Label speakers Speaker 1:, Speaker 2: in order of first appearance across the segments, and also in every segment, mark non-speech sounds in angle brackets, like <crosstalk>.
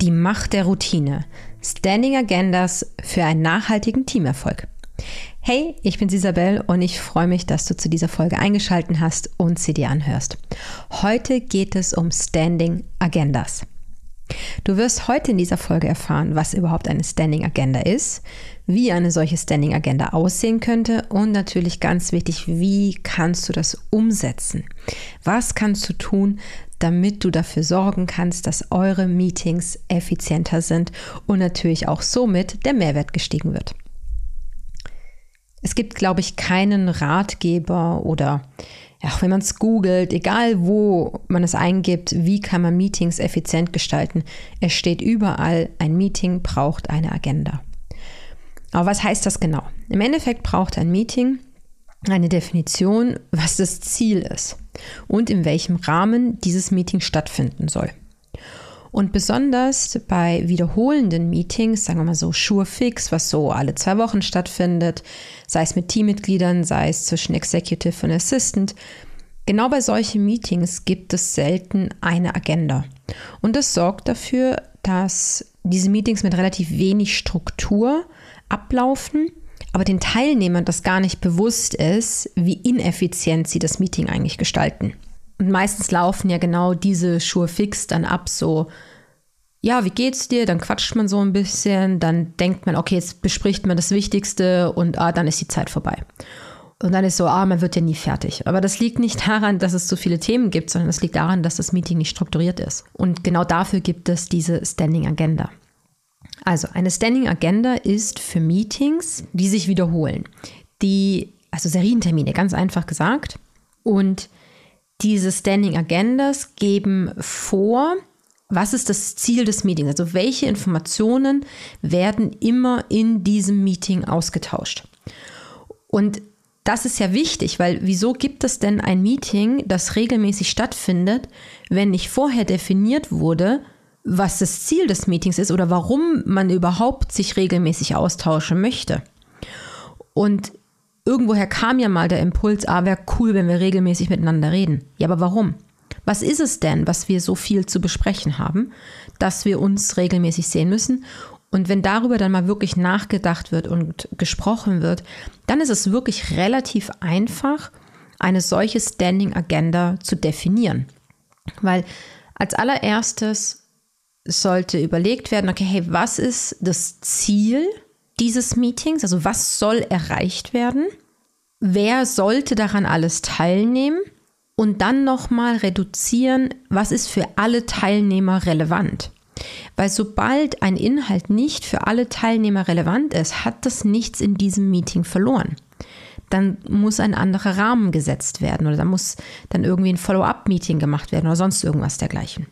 Speaker 1: Die Macht der Routine. Standing Agendas für einen nachhaltigen Teamerfolg. Hey, ich bin Isabel und ich freue mich, dass du zu dieser Folge eingeschaltet hast und sie dir anhörst. Heute geht es um Standing Agendas. Du wirst heute in dieser Folge erfahren, was überhaupt eine Standing Agenda ist, wie eine solche Standing Agenda aussehen könnte und natürlich ganz wichtig, wie kannst du das umsetzen? Was kannst du tun, damit du dafür sorgen kannst, dass eure Meetings effizienter sind und natürlich auch somit der Mehrwert gestiegen wird. Es gibt, glaube ich, keinen Ratgeber oder auch wenn man es googelt, egal wo man es eingibt, wie kann man Meetings effizient gestalten, es steht überall, ein Meeting braucht eine Agenda. Aber was heißt das genau? Im Endeffekt braucht ein Meeting eine Definition, was das Ziel ist und in welchem Rahmen dieses Meeting stattfinden soll. Und besonders bei wiederholenden Meetings, sagen wir mal so Sure Fix, was so alle zwei Wochen stattfindet, sei es mit Teammitgliedern, sei es zwischen Executive und Assistant, genau bei solchen Meetings gibt es selten eine Agenda. Und das sorgt dafür, dass diese Meetings mit relativ wenig Struktur ablaufen, aber den Teilnehmern das gar nicht bewusst ist, wie ineffizient sie das Meeting eigentlich gestalten. Und meistens laufen ja genau diese Schuhe fix dann ab, so, ja, wie geht's dir? Dann quatscht man so ein bisschen, dann denkt man, okay, jetzt bespricht man das Wichtigste und ah, dann ist die Zeit vorbei. Und dann ist so, ah, man wird ja nie fertig. Aber das liegt nicht daran, dass es so viele Themen gibt, sondern es liegt daran, dass das Meeting nicht strukturiert ist. Und genau dafür gibt es diese Standing Agenda. Also eine Standing Agenda ist für Meetings, die sich wiederholen. Die, also Serientermine, ganz einfach gesagt. Und diese Standing Agendas geben vor, was ist das Ziel des Meetings? Also welche Informationen werden immer in diesem Meeting ausgetauscht? Und das ist ja wichtig, weil wieso gibt es denn ein Meeting, das regelmäßig stattfindet, wenn nicht vorher definiert wurde, was das Ziel des Meetings ist oder warum man überhaupt sich regelmäßig austauschen möchte. Und irgendwoher kam ja mal der Impuls, ah, wäre cool, wenn wir regelmäßig miteinander reden. Ja, aber warum? Was ist es denn, was wir so viel zu besprechen haben, dass wir uns regelmäßig sehen müssen? Und wenn darüber dann mal wirklich nachgedacht wird und gesprochen wird, dann ist es wirklich relativ einfach, eine solche Standing Agenda zu definieren. Weil als allererstes sollte überlegt werden, okay, hey, was ist das Ziel dieses Meetings? Also was soll erreicht werden? Wer sollte daran alles teilnehmen? Und dann nochmal reduzieren, was ist für alle Teilnehmer relevant? Weil sobald ein Inhalt nicht für alle Teilnehmer relevant ist, hat das nichts in diesem Meeting verloren. Dann muss ein anderer Rahmen gesetzt werden oder da muss dann irgendwie ein Follow-up-Meeting gemacht werden oder sonst irgendwas dergleichen.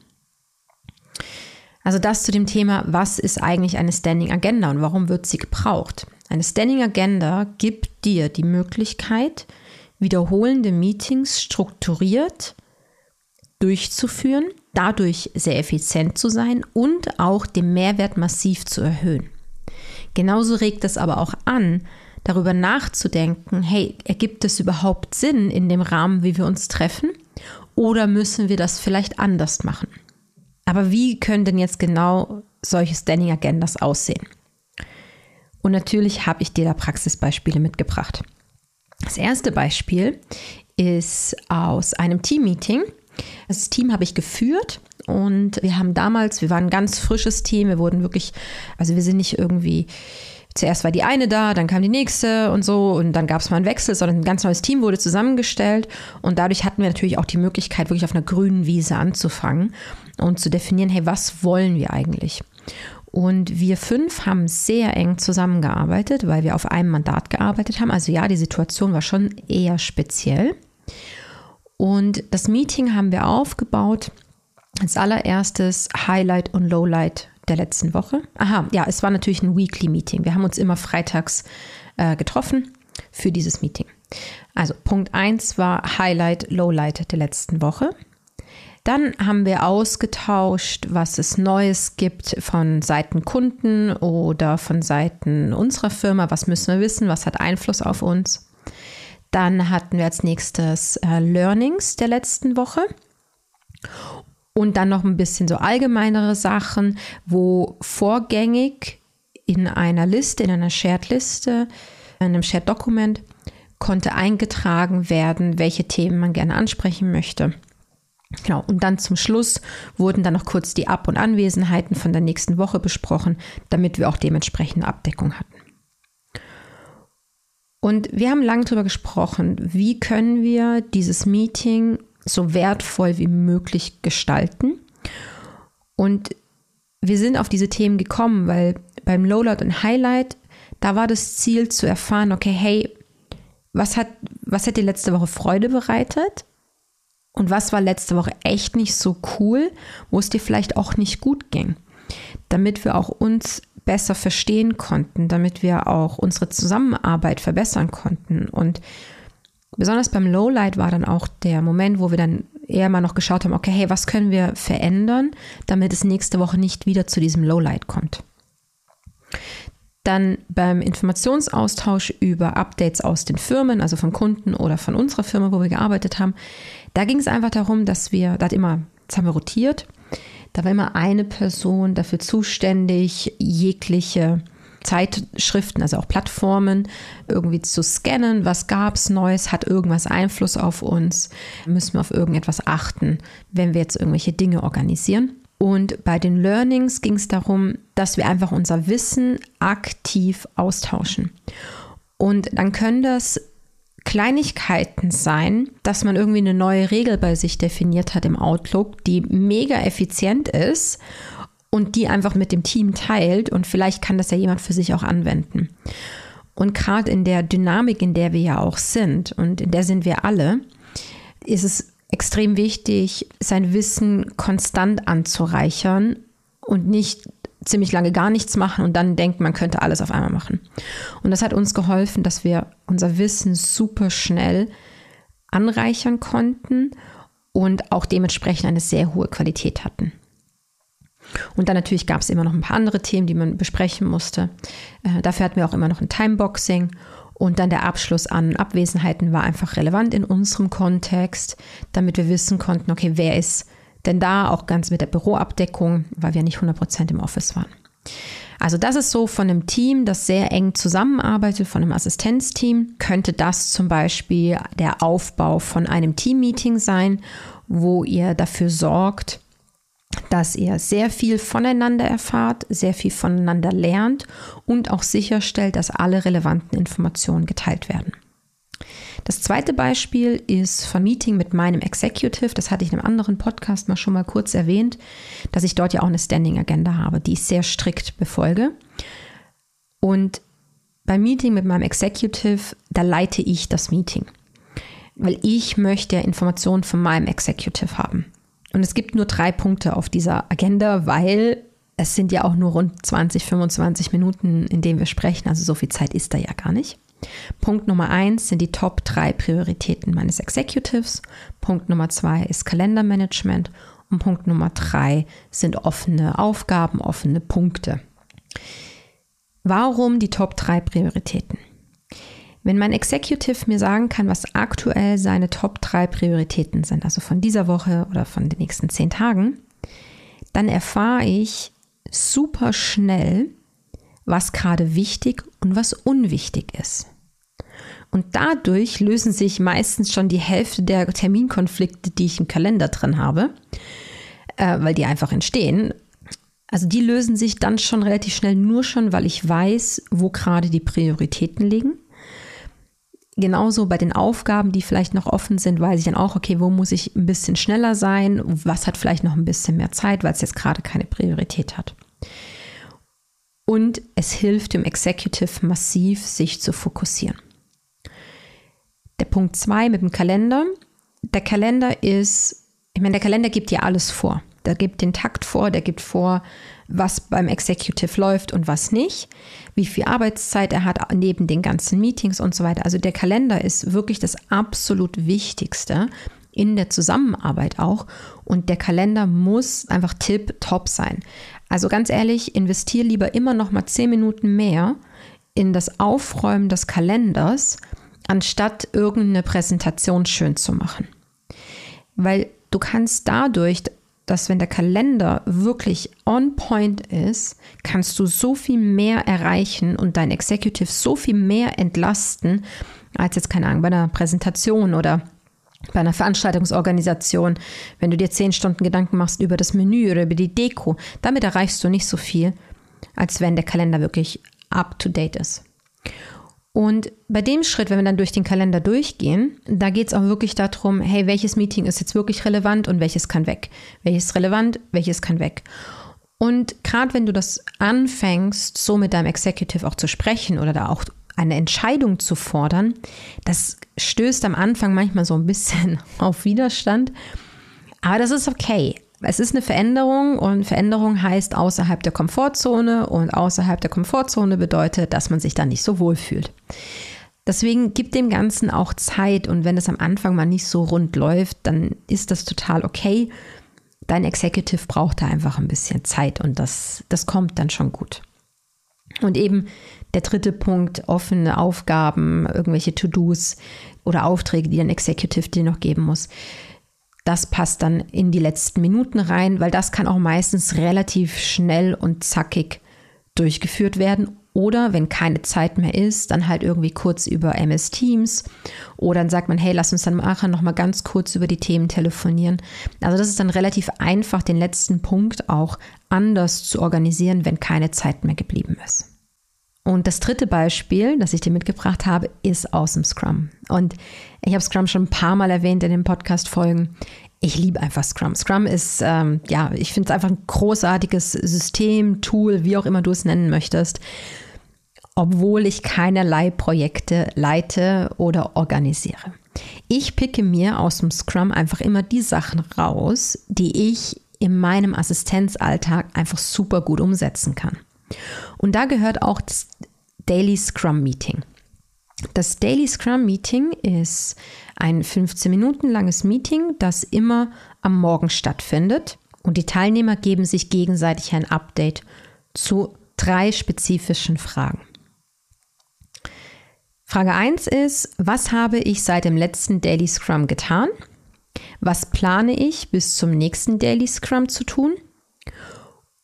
Speaker 1: Also das zu dem Thema, was ist eigentlich eine Standing Agenda und warum wird sie gebraucht? Eine Standing Agenda gibt dir die Möglichkeit, wiederholende Meetings strukturiert durchzuführen, dadurch sehr effizient zu sein und auch den Mehrwert massiv zu erhöhen. Genauso regt es aber auch an, darüber nachzudenken, hey, ergibt es überhaupt Sinn in dem Rahmen, wie wir uns treffen? Oder müssen wir das vielleicht anders machen? Aber wie können denn jetzt genau solche Standing Agendas aussehen? Und natürlich habe ich dir da Praxisbeispiele mitgebracht. Das erste Beispiel ist aus einem Team-Meeting. Das Team habe ich geführt und wir haben damals, wir waren ein ganz frisches Team, wir wurden wirklich, also wir sind nicht irgendwie zuerst war die eine da, dann kam die nächste und so und dann gab es mal einen Wechsel, sondern ein ganz neues Team wurde zusammengestellt und dadurch hatten wir natürlich auch die Möglichkeit, wirklich auf einer grünen Wiese anzufangen und zu definieren, hey, was wollen wir eigentlich? Und wir fünf haben sehr eng zusammengearbeitet, weil wir auf einem Mandat gearbeitet haben. Also ja, die Situation war schon eher speziell. Und das Meeting haben wir aufgebaut. Als allererstes Highlight und Lowlight der letzten Woche. Aha, ja, es war natürlich ein Weekly Meeting. Wir haben uns immer freitags äh, getroffen für dieses Meeting. Also Punkt 1 war Highlight, Lowlight der letzten Woche. Dann haben wir ausgetauscht, was es Neues gibt von Seiten Kunden oder von Seiten unserer Firma. Was müssen wir wissen? Was hat Einfluss auf uns? Dann hatten wir als nächstes äh, Learnings der letzten Woche. Und dann noch ein bisschen so allgemeinere Sachen, wo vorgängig in einer Liste, in einer Shared-Liste, in einem Shared-Dokument, konnte eingetragen werden, welche Themen man gerne ansprechen möchte. Genau, und dann zum Schluss wurden dann noch kurz die Ab- und Anwesenheiten von der nächsten Woche besprochen, damit wir auch dementsprechend Abdeckung hatten. Und wir haben lange darüber gesprochen, wie können wir dieses Meeting so wertvoll wie möglich gestalten. Und wir sind auf diese Themen gekommen, weil beim Lowlight und Highlight, da war das Ziel zu erfahren, okay, hey, was hat, was hat dir letzte Woche Freude bereitet? Und was war letzte Woche echt nicht so cool, wo es dir vielleicht auch nicht gut ging? Damit wir auch uns besser verstehen konnten, damit wir auch unsere Zusammenarbeit verbessern konnten. Und besonders beim Lowlight war dann auch der Moment, wo wir dann eher mal noch geschaut haben, okay, hey, was können wir verändern, damit es nächste Woche nicht wieder zu diesem Lowlight kommt. Dann beim Informationsaustausch über Updates aus den Firmen, also von Kunden oder von unserer Firma, wo wir gearbeitet haben, da ging es einfach darum, dass wir, da hat immer, das haben wir rotiert, da war immer eine Person dafür zuständig, jegliche Zeitschriften, also auch Plattformen, irgendwie zu scannen. Was gab es Neues? Hat irgendwas Einfluss auf uns? Müssen wir auf irgendetwas achten, wenn wir jetzt irgendwelche Dinge organisieren? Und bei den Learnings ging es darum, dass wir einfach unser Wissen aktiv austauschen. Und dann können das Kleinigkeiten sein, dass man irgendwie eine neue Regel bei sich definiert hat im Outlook, die mega effizient ist und die einfach mit dem Team teilt und vielleicht kann das ja jemand für sich auch anwenden. Und gerade in der Dynamik, in der wir ja auch sind und in der sind wir alle, ist es extrem wichtig, sein Wissen konstant anzureichern und nicht ziemlich lange gar nichts machen und dann denkt, man könnte alles auf einmal machen. Und das hat uns geholfen, dass wir unser Wissen super schnell anreichern konnten und auch dementsprechend eine sehr hohe Qualität hatten. Und dann natürlich gab es immer noch ein paar andere Themen, die man besprechen musste. Äh, dafür hatten wir auch immer noch ein Timeboxing und dann der Abschluss an Abwesenheiten war einfach relevant in unserem Kontext, damit wir wissen konnten, okay, wer ist denn da, auch ganz mit der Büroabdeckung, weil wir nicht 100% im Office waren. Also das ist so von einem Team, das sehr eng zusammenarbeitet, von einem Assistenzteam, könnte das zum Beispiel der Aufbau von einem Teammeeting sein, wo ihr dafür sorgt, dass ihr sehr viel voneinander erfahrt, sehr viel voneinander lernt und auch sicherstellt, dass alle relevanten Informationen geteilt werden. Das zweite Beispiel ist von Meeting mit meinem Executive. Das hatte ich in einem anderen Podcast mal schon mal kurz erwähnt, dass ich dort ja auch eine Standing Agenda habe, die ich sehr strikt befolge. Und beim Meeting mit meinem Executive, da leite ich das Meeting, weil ich möchte Informationen von meinem Executive haben. Und es gibt nur drei Punkte auf dieser Agenda, weil es sind ja auch nur rund 20, 25 Minuten, in denen wir sprechen. Also so viel Zeit ist da ja gar nicht. Punkt Nummer eins sind die Top drei Prioritäten meines Executives. Punkt Nummer zwei ist Kalendermanagement. Und Punkt Nummer drei sind offene Aufgaben, offene Punkte. Warum die Top drei Prioritäten? Wenn mein Executive mir sagen kann, was aktuell seine Top 3 Prioritäten sind, also von dieser Woche oder von den nächsten zehn Tagen, dann erfahre ich super schnell, was gerade wichtig und was unwichtig ist. Und dadurch lösen sich meistens schon die Hälfte der Terminkonflikte, die ich im Kalender drin habe, äh, weil die einfach entstehen. Also die lösen sich dann schon relativ schnell nur schon, weil ich weiß, wo gerade die Prioritäten liegen genauso bei den Aufgaben, die vielleicht noch offen sind, weiß ich dann auch, okay, wo muss ich ein bisschen schneller sein? Was hat vielleicht noch ein bisschen mehr Zeit, weil es jetzt gerade keine Priorität hat? Und es hilft dem Executive massiv, sich zu fokussieren. Der Punkt 2 mit dem Kalender. der Kalender ist, ich meine, der Kalender gibt dir alles vor. Der gibt den Takt vor, der gibt vor, was beim Executive läuft und was nicht, wie viel Arbeitszeit er hat neben den ganzen Meetings und so weiter. Also der Kalender ist wirklich das absolut Wichtigste in der Zusammenarbeit auch. Und der Kalender muss einfach tip-top sein. Also ganz ehrlich, investiere lieber immer noch mal zehn Minuten mehr in das Aufräumen des Kalenders, anstatt irgendeine Präsentation schön zu machen. Weil du kannst dadurch dass wenn der Kalender wirklich on point ist, kannst du so viel mehr erreichen und dein Executive so viel mehr entlasten, als jetzt, keine Ahnung, bei einer Präsentation oder bei einer Veranstaltungsorganisation, wenn du dir zehn Stunden Gedanken machst über das Menü oder über die Deko, damit erreichst du nicht so viel, als wenn der Kalender wirklich up to date ist. Und bei dem Schritt, wenn wir dann durch den Kalender durchgehen, da geht es auch wirklich darum, hey, welches Meeting ist jetzt wirklich relevant und welches kann weg? Welches ist relevant, welches kann weg? Und gerade wenn du das anfängst, so mit deinem Executive auch zu sprechen oder da auch eine Entscheidung zu fordern, das stößt am Anfang manchmal so ein bisschen <laughs> auf Widerstand. Aber das ist okay es ist eine Veränderung und Veränderung heißt außerhalb der Komfortzone und außerhalb der Komfortzone bedeutet, dass man sich da nicht so wohl fühlt. Deswegen gibt dem Ganzen auch Zeit und wenn es am Anfang mal nicht so rund läuft, dann ist das total okay. Dein Executive braucht da einfach ein bisschen Zeit und das, das kommt dann schon gut. Und eben der dritte Punkt, offene Aufgaben, irgendwelche To-Dos oder Aufträge, die dein Executive dir noch geben muss das passt dann in die letzten Minuten rein, weil das kann auch meistens relativ schnell und zackig durchgeführt werden. Oder wenn keine Zeit mehr ist, dann halt irgendwie kurz über MS Teams. Oder dann sagt man, hey, lass uns dann nachher nochmal ganz kurz über die Themen telefonieren. Also das ist dann relativ einfach, den letzten Punkt auch anders zu organisieren, wenn keine Zeit mehr geblieben ist. Und das dritte Beispiel, das ich dir mitgebracht habe, ist aus dem Scrum. Und ich habe Scrum schon ein paar Mal erwähnt in den Podcast-Folgen. Ich liebe einfach Scrum. Scrum ist, ähm, ja, ich finde es einfach ein großartiges System, Tool, wie auch immer du es nennen möchtest, obwohl ich keinerlei Projekte leite oder organisiere. Ich picke mir aus dem Scrum einfach immer die Sachen raus, die ich in meinem Assistenzalltag einfach super gut umsetzen kann. Und da gehört auch das Daily Scrum Meeting. Das Daily Scrum Meeting ist ein 15 Minuten langes Meeting, das immer am Morgen stattfindet. Und die Teilnehmer geben sich gegenseitig ein Update zu drei spezifischen Fragen. Frage 1 ist, was habe ich seit dem letzten Daily Scrum getan? Was plane ich bis zum nächsten Daily Scrum zu tun?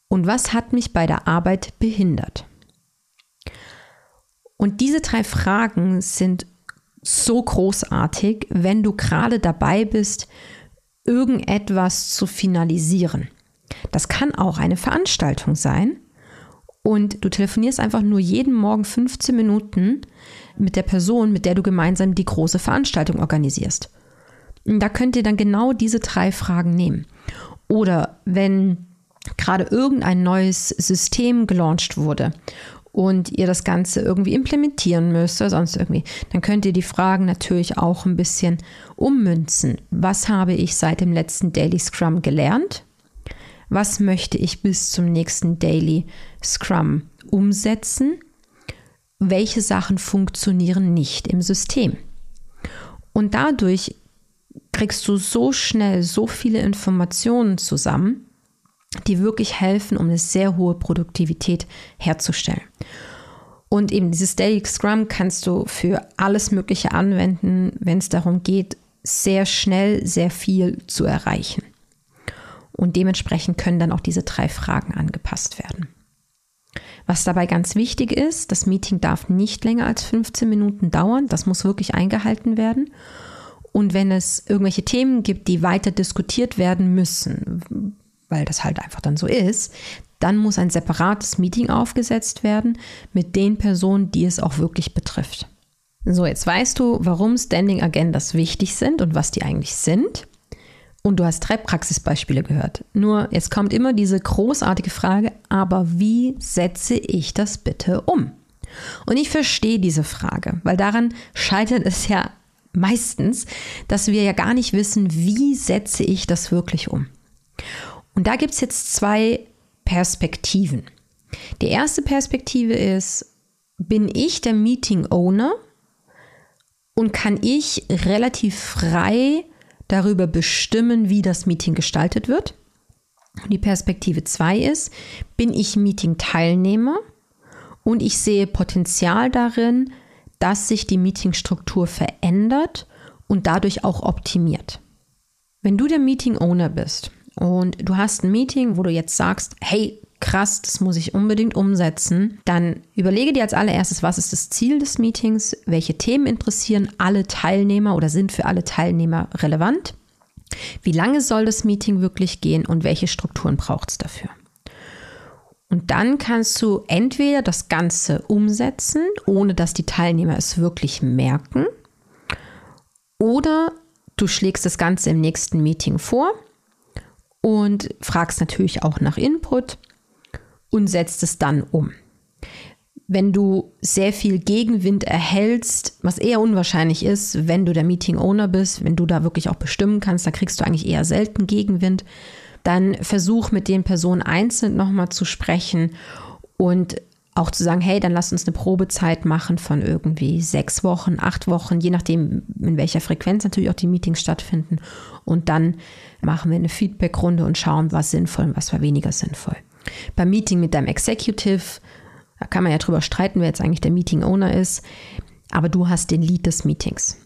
Speaker 1: Und was hat mich bei der Arbeit behindert? Und diese drei Fragen sind so großartig, wenn du gerade dabei bist, irgendetwas zu finalisieren. Das kann auch eine Veranstaltung sein und du telefonierst einfach nur jeden Morgen 15 Minuten mit der Person, mit der du gemeinsam die große Veranstaltung organisierst. Und da könnt ihr dann genau diese drei Fragen nehmen. Oder wenn gerade irgendein neues System gelauncht wurde und ihr das Ganze irgendwie implementieren müsst oder sonst irgendwie, dann könnt ihr die Fragen natürlich auch ein bisschen ummünzen. Was habe ich seit dem letzten Daily Scrum gelernt? Was möchte ich bis zum nächsten Daily Scrum umsetzen? Welche Sachen funktionieren nicht im System? Und dadurch kriegst du so schnell so viele Informationen zusammen, die wirklich helfen, um eine sehr hohe Produktivität herzustellen. Und eben dieses Daily Scrum kannst du für alles Mögliche anwenden, wenn es darum geht, sehr schnell sehr viel zu erreichen. Und dementsprechend können dann auch diese drei Fragen angepasst werden. Was dabei ganz wichtig ist, das Meeting darf nicht länger als 15 Minuten dauern. Das muss wirklich eingehalten werden. Und wenn es irgendwelche Themen gibt, die weiter diskutiert werden müssen, weil das halt einfach dann so ist, dann muss ein separates Meeting aufgesetzt werden mit den Personen, die es auch wirklich betrifft. So, jetzt weißt du, warum Standing Agendas wichtig sind und was die eigentlich sind. Und du hast drei Praxisbeispiele gehört. Nur jetzt kommt immer diese großartige Frage, aber wie setze ich das bitte um? Und ich verstehe diese Frage, weil daran scheitert es ja meistens, dass wir ja gar nicht wissen, wie setze ich das wirklich um. Und da gibt es jetzt zwei Perspektiven. Die erste Perspektive ist, bin ich der Meeting Owner und kann ich relativ frei darüber bestimmen, wie das Meeting gestaltet wird? Die Perspektive 2 ist, bin ich Meeting-Teilnehmer und ich sehe Potenzial darin, dass sich die Meetingstruktur verändert und dadurch auch optimiert. Wenn du der Meeting-Owner bist und du hast ein Meeting, wo du jetzt sagst, hey, krass, das muss ich unbedingt umsetzen, dann überlege dir als allererstes, was ist das Ziel des Meetings, welche Themen interessieren alle Teilnehmer oder sind für alle Teilnehmer relevant, wie lange soll das Meeting wirklich gehen und welche Strukturen braucht es dafür. Und dann kannst du entweder das Ganze umsetzen, ohne dass die Teilnehmer es wirklich merken, oder du schlägst das Ganze im nächsten Meeting vor und fragst natürlich auch nach Input und setzt es dann um. Wenn du sehr viel Gegenwind erhältst, was eher unwahrscheinlich ist, wenn du der Meeting Owner bist, wenn du da wirklich auch bestimmen kannst, da kriegst du eigentlich eher selten Gegenwind, dann versuch mit den Personen einzeln nochmal zu sprechen und auch zu sagen, hey, dann lass uns eine Probezeit machen von irgendwie sechs Wochen, acht Wochen, je nachdem, in welcher Frequenz natürlich auch die Meetings stattfinden. Und dann machen wir eine Feedbackrunde und schauen, was sinnvoll und was war weniger sinnvoll. Beim Meeting mit deinem Executive, da kann man ja drüber streiten, wer jetzt eigentlich der Meeting Owner ist, aber du hast den Lead des Meetings.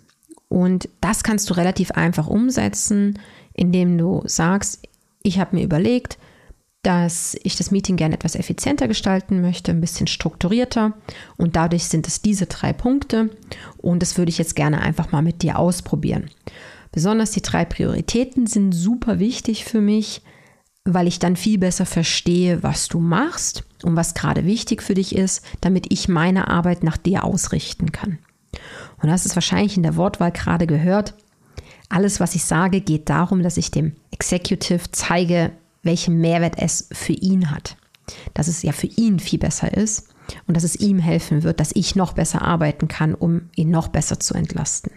Speaker 1: Und das kannst du relativ einfach umsetzen, indem du sagst, ich habe mir überlegt, dass ich das Meeting gerne etwas effizienter gestalten möchte, ein bisschen strukturierter. Und dadurch sind es diese drei Punkte. Und das würde ich jetzt gerne einfach mal mit dir ausprobieren. Besonders die drei Prioritäten sind super wichtig für mich, weil ich dann viel besser verstehe, was du machst und was gerade wichtig für dich ist, damit ich meine Arbeit nach dir ausrichten kann. Und das ist wahrscheinlich in der Wortwahl gerade gehört. Alles, was ich sage, geht darum, dass ich dem Executive zeige, welchen Mehrwert es für ihn hat. Dass es ja für ihn viel besser ist und dass es ihm helfen wird, dass ich noch besser arbeiten kann, um ihn noch besser zu entlasten.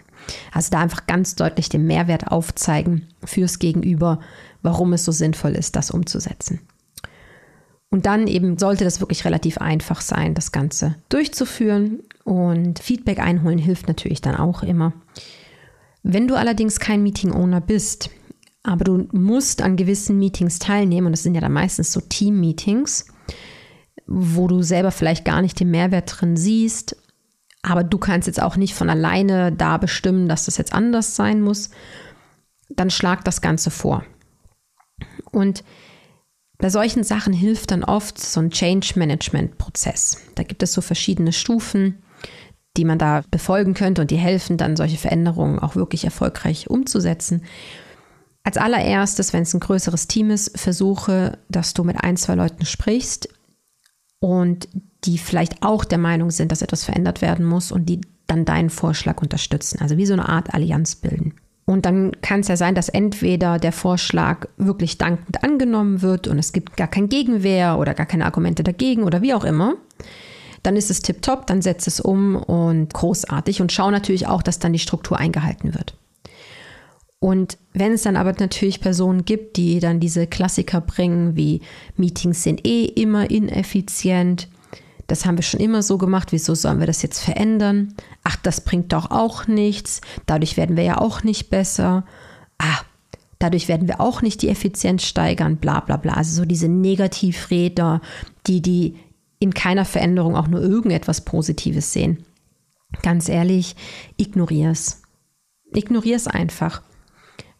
Speaker 1: Also da einfach ganz deutlich den Mehrwert aufzeigen fürs Gegenüber, warum es so sinnvoll ist, das umzusetzen. Und dann eben sollte das wirklich relativ einfach sein, das Ganze durchzuführen. Und Feedback einholen hilft natürlich dann auch immer. Wenn du allerdings kein Meeting-Owner bist, aber du musst an gewissen Meetings teilnehmen, und das sind ja dann meistens so Team-Meetings, wo du selber vielleicht gar nicht den Mehrwert drin siehst, aber du kannst jetzt auch nicht von alleine da bestimmen, dass das jetzt anders sein muss, dann schlag das Ganze vor. Und bei solchen Sachen hilft dann oft so ein Change Management Prozess. Da gibt es so verschiedene Stufen, die man da befolgen könnte und die helfen dann, solche Veränderungen auch wirklich erfolgreich umzusetzen. Als allererstes, wenn es ein größeres Team ist, versuche, dass du mit ein, zwei Leuten sprichst und die vielleicht auch der Meinung sind, dass etwas verändert werden muss und die dann deinen Vorschlag unterstützen. Also wie so eine Art Allianz bilden. Und dann kann es ja sein, dass entweder der Vorschlag wirklich dankend angenommen wird und es gibt gar kein Gegenwehr oder gar keine Argumente dagegen oder wie auch immer. Dann ist es tipptopp, dann setzt es um und großartig und schau natürlich auch, dass dann die Struktur eingehalten wird. Und wenn es dann aber natürlich Personen gibt, die dann diese Klassiker bringen, wie Meetings sind eh immer ineffizient, das haben wir schon immer so gemacht, wieso sollen wir das jetzt verändern? Ach, das bringt doch auch nichts, dadurch werden wir ja auch nicht besser. Ah, dadurch werden wir auch nicht die Effizienz steigern, bla bla bla. Also so diese Negativräder, die, die in keiner Veränderung auch nur irgendetwas Positives sehen. Ganz ehrlich, ignorier es. Ignorier es einfach.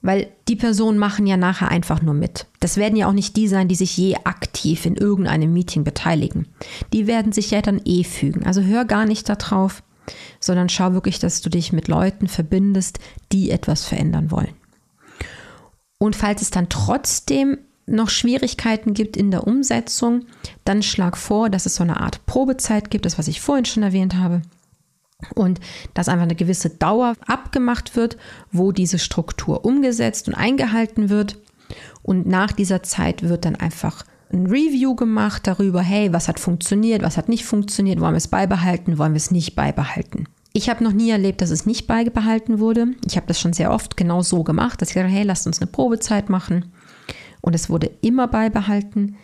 Speaker 1: Weil die Personen machen ja nachher einfach nur mit. Das werden ja auch nicht die sein, die sich je aktiv in irgendeinem Meeting beteiligen. Die werden sich ja dann eh fügen. Also hör gar nicht darauf, sondern schau wirklich, dass du dich mit Leuten verbindest, die etwas verändern wollen. Und falls es dann trotzdem noch Schwierigkeiten gibt in der Umsetzung, dann schlag vor, dass es so eine Art Probezeit gibt, das was ich vorhin schon erwähnt habe und dass einfach eine gewisse Dauer abgemacht wird, wo diese Struktur umgesetzt und eingehalten wird. Und nach dieser Zeit wird dann einfach ein Review gemacht darüber, hey, was hat funktioniert, was hat nicht funktioniert, wollen wir es beibehalten, wollen wir es nicht beibehalten. Ich habe noch nie erlebt, dass es nicht beibehalten wurde. Ich habe das schon sehr oft genau so gemacht, dass ich gesagt hey, lasst uns eine Probezeit machen. Und es wurde immer beibehalten.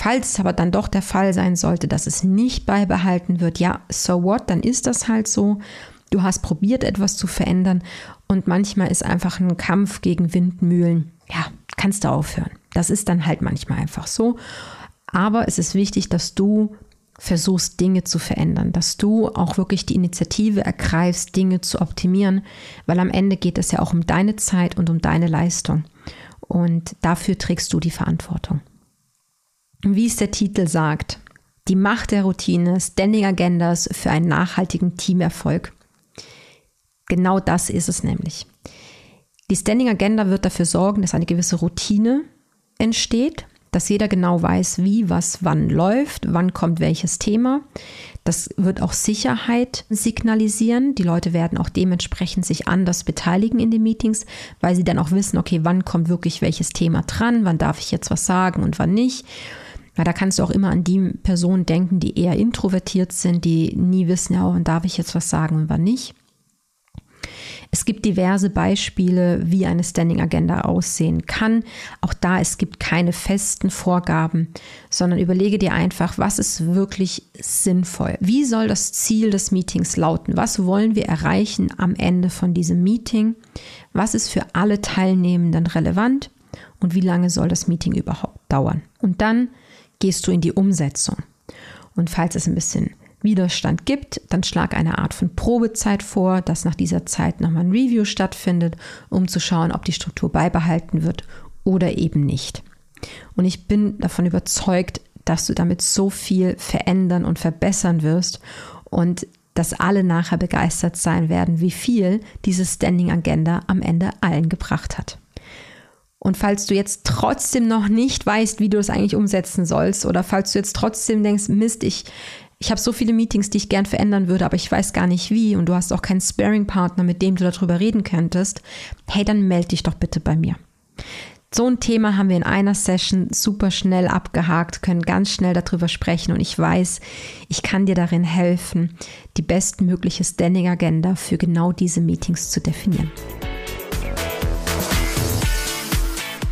Speaker 1: Falls es aber dann doch der Fall sein sollte, dass es nicht beibehalten wird, ja, so what, dann ist das halt so. Du hast probiert, etwas zu verändern und manchmal ist einfach ein Kampf gegen Windmühlen. Ja, kannst du aufhören. Das ist dann halt manchmal einfach so. Aber es ist wichtig, dass du versuchst, Dinge zu verändern, dass du auch wirklich die Initiative ergreifst, Dinge zu optimieren, weil am Ende geht es ja auch um deine Zeit und um deine Leistung. Und dafür trägst du die Verantwortung. Wie es der Titel sagt, die Macht der Routine, Standing Agendas für einen nachhaltigen Teamerfolg. Genau das ist es nämlich. Die Standing Agenda wird dafür sorgen, dass eine gewisse Routine entsteht, dass jeder genau weiß, wie, was, wann läuft, wann kommt welches Thema. Das wird auch Sicherheit signalisieren. Die Leute werden auch dementsprechend sich anders beteiligen in den Meetings, weil sie dann auch wissen, okay, wann kommt wirklich welches Thema dran, wann darf ich jetzt was sagen und wann nicht. Weil da kannst du auch immer an die Personen denken, die eher introvertiert sind, die nie wissen, ja, wann darf ich jetzt was sagen und wann nicht. Es gibt diverse Beispiele, wie eine Standing Agenda aussehen kann. Auch da, es gibt keine festen Vorgaben, sondern überlege dir einfach, was ist wirklich sinnvoll? Wie soll das Ziel des Meetings lauten? Was wollen wir erreichen am Ende von diesem Meeting? Was ist für alle Teilnehmenden relevant? Und wie lange soll das Meeting überhaupt dauern? Und dann gehst du in die Umsetzung. Und falls es ein bisschen Widerstand gibt, dann schlag eine Art von Probezeit vor, dass nach dieser Zeit nochmal ein Review stattfindet, um zu schauen, ob die Struktur beibehalten wird oder eben nicht. Und ich bin davon überzeugt, dass du damit so viel verändern und verbessern wirst und dass alle nachher begeistert sein werden, wie viel diese Standing Agenda am Ende allen gebracht hat. Und falls du jetzt trotzdem noch nicht weißt, wie du es eigentlich umsetzen sollst, oder falls du jetzt trotzdem denkst, Mist, ich ich habe so viele Meetings, die ich gern verändern würde, aber ich weiß gar nicht wie und du hast auch keinen Sparing-Partner, mit dem du darüber reden könntest, hey, dann melde dich doch bitte bei mir. So ein Thema haben wir in einer Session super schnell abgehakt, können ganz schnell darüber sprechen und ich weiß, ich kann dir darin helfen, die bestmögliche Standing Agenda für genau diese Meetings zu definieren.